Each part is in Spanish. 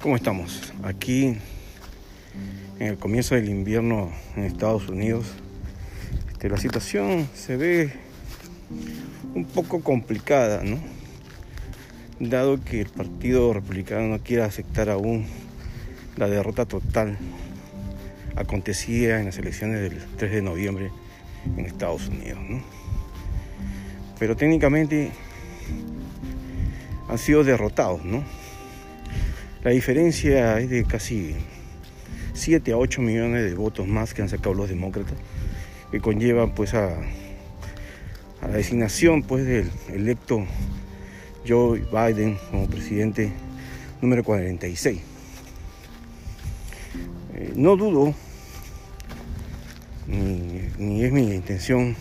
¿Cómo estamos? Aquí en el comienzo del invierno en Estados Unidos, este, la situación se ve un poco complicada, ¿no? Dado que el Partido Republicano no quiere aceptar aún la derrota total acontecida en las elecciones del 3 de noviembre en Estados Unidos, ¿no? Pero técnicamente han sido derrotados, ¿no? La diferencia es de casi 7 a 8 millones de votos más que han sacado los demócratas, que conllevan pues a, la designación pues del electo Joe Biden como presidente número 46. Eh, no dudo, ni, ni, es mi intención,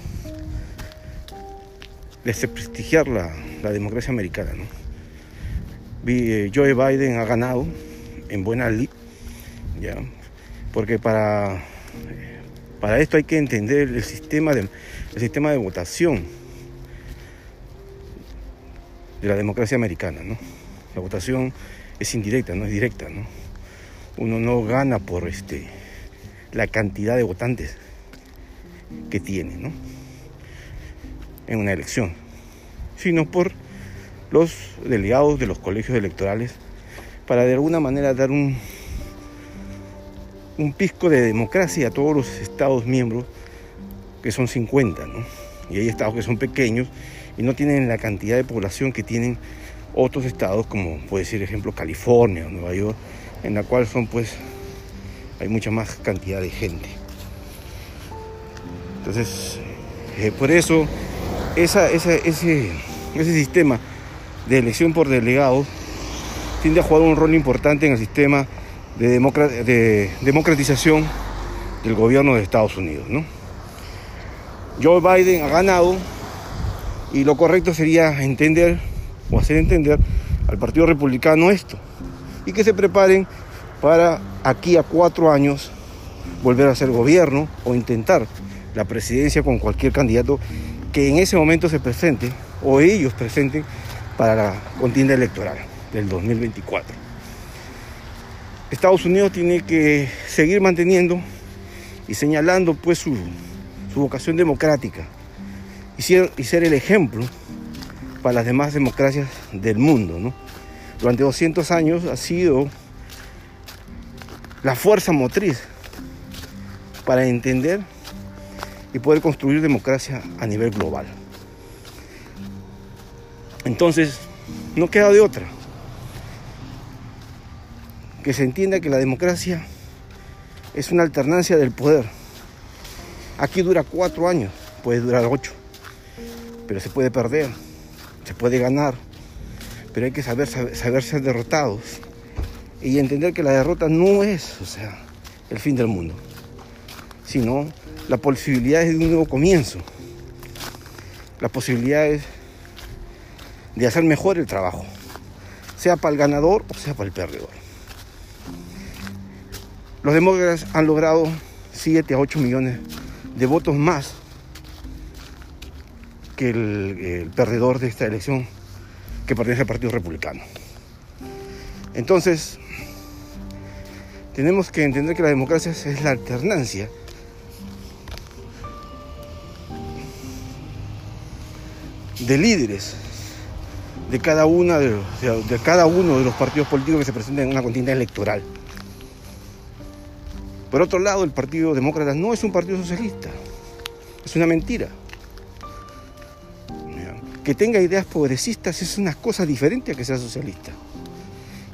desprestigiar la, la democracia americana, ¿no? Eh, Joe Biden ha ganado en buena ley, ¿ya? porque para, para esto hay que entender el sistema, de, el sistema de votación de la democracia americana. ¿no? La votación es indirecta, no es directa. ¿no? Uno no gana por este, la cantidad de votantes que tiene ¿no? en una elección, sino por los delegados de los colegios electorales para de alguna manera dar un, un pisco de democracia a todos los estados miembros, que son 50, ¿no? Y hay estados que son pequeños y no tienen la cantidad de población que tienen otros estados, como puede ser ejemplo California o Nueva York, en la cual son pues hay mucha más cantidad de gente. Entonces, eh, por eso esa, esa, ese, ese sistema de elección por delegados tiende a jugar un rol importante en el sistema de, de democratización del gobierno de Estados Unidos. ¿no? Joe Biden ha ganado y lo correcto sería entender o hacer entender al Partido Republicano esto y que se preparen para aquí a cuatro años volver a ser gobierno o intentar la presidencia con cualquier candidato que en ese momento se presente o ellos presenten para la contienda electoral del 2024. Estados Unidos tiene que seguir manteniendo y señalando pues su, su vocación democrática y ser, y ser, el ejemplo para las demás democracias del mundo. ¿no? Durante 200 años ha sido la fuerza motriz para entender y poder construir democracia a nivel global. Entonces, no queda de otra. Que se entienda que la democracia es una alternancia del poder. Aquí dura cuatro años, puede durar ocho, pero se puede perder, se puede ganar, pero hay que saber, saber, ser derrotados y entender que la derrota no es, o sea, el fin del mundo, sino la posibilidad de un nuevo comienzo, las posibilidades de hacer mejor el trabajo, sea para el ganador o sea para el perdedor. Los demócratas han logrado 7 a 8 millones de votos más que el, el perdedor de esta elección que pertenece al Partido Republicano. Entonces, tenemos que entender que la democracia es la alternancia de líderes de cada, de, de, cada uno de los partidos políticos que se presentan en una contienda electoral. Por otro lado, el Partido Demócrata no es un partido socialista, es una mentira. Que tenga ideas progresistas es una cosa diferente a que sea socialista.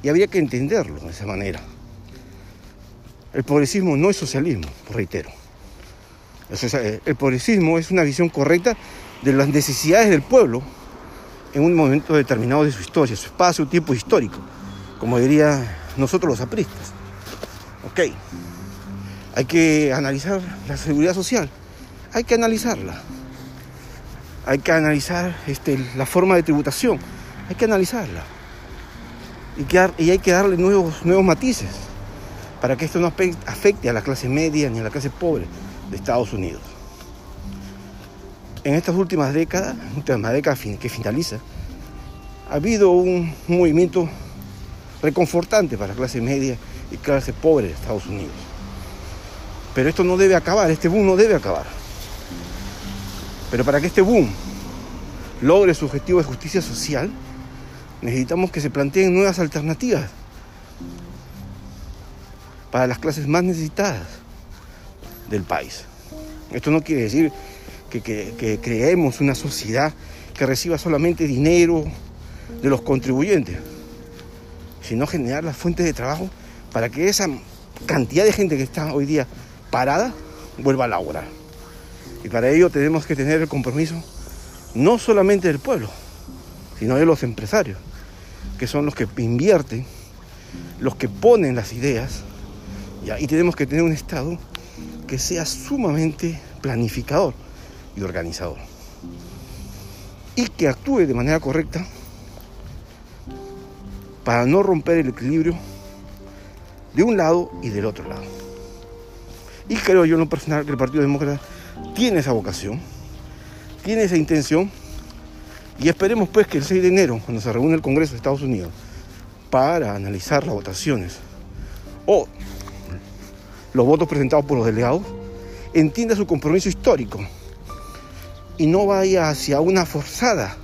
Y habría que entenderlo de esa manera. El progresismo no es socialismo, reitero. El progresismo es una visión correcta de las necesidades del pueblo en un momento determinado de su historia, su espacio, tiempo histórico, como diría nosotros los apristas. Ok, hay que analizar la seguridad social, hay que analizarla. Hay que analizar este, la forma de tributación, hay que analizarla. Y, y hay que darle nuevos, nuevos matices para que esto no afecte a la clase media ni a la clase pobre de Estados Unidos en estas últimas décadas, última década que finaliza, ha habido un movimiento reconfortante para la clase media y clase pobre de Estados Unidos. Pero esto no debe acabar, este boom no debe acabar. Pero para que este boom logre su objetivo de justicia social, necesitamos que se planteen nuevas alternativas para las clases más necesitadas del país. Esto no quiere decir que, que, creemos una sociedad que reciba solamente dinero de los contribuyentes, sino generar las fuentes de trabajo para que esa cantidad de gente que está hoy día parada vuelva a laborar. Y para ello tenemos que tener el compromiso no solamente del pueblo, sino de los empresarios, que son los que invierten, los que ponen las ideas, y tenemos que tener un Estado que sea sumamente planificador y organizador. Y que actúe de manera correcta para no romper el equilibrio de un lado y del otro lado. Y creo yo en lo personal que el Partido Demócrata tiene esa vocación, tiene esa intención y esperemos pues que el 6 de enero, cuando se reúne el Congreso de Estados Unidos para analizar las votaciones o los votos presentados por los delegados, entienda su compromiso histórico y no vaya hacia una forzada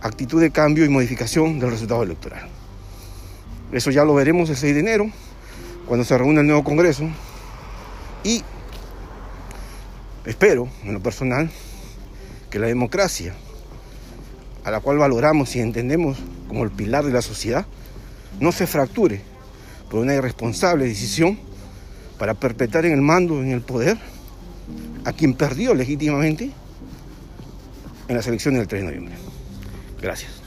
actitud de cambio y modificación del resultado electoral. Eso ya lo veremos el 6 de enero, cuando se reúne el nuevo Congreso, y espero, en lo personal, que la democracia, a la cual valoramos y entendemos como el pilar de la sociedad, no se fracture por una irresponsable decisión para perpetrar en el mando, en el poder, a quien perdió legítimamente en las elecciones del 3 de noviembre. Gracias.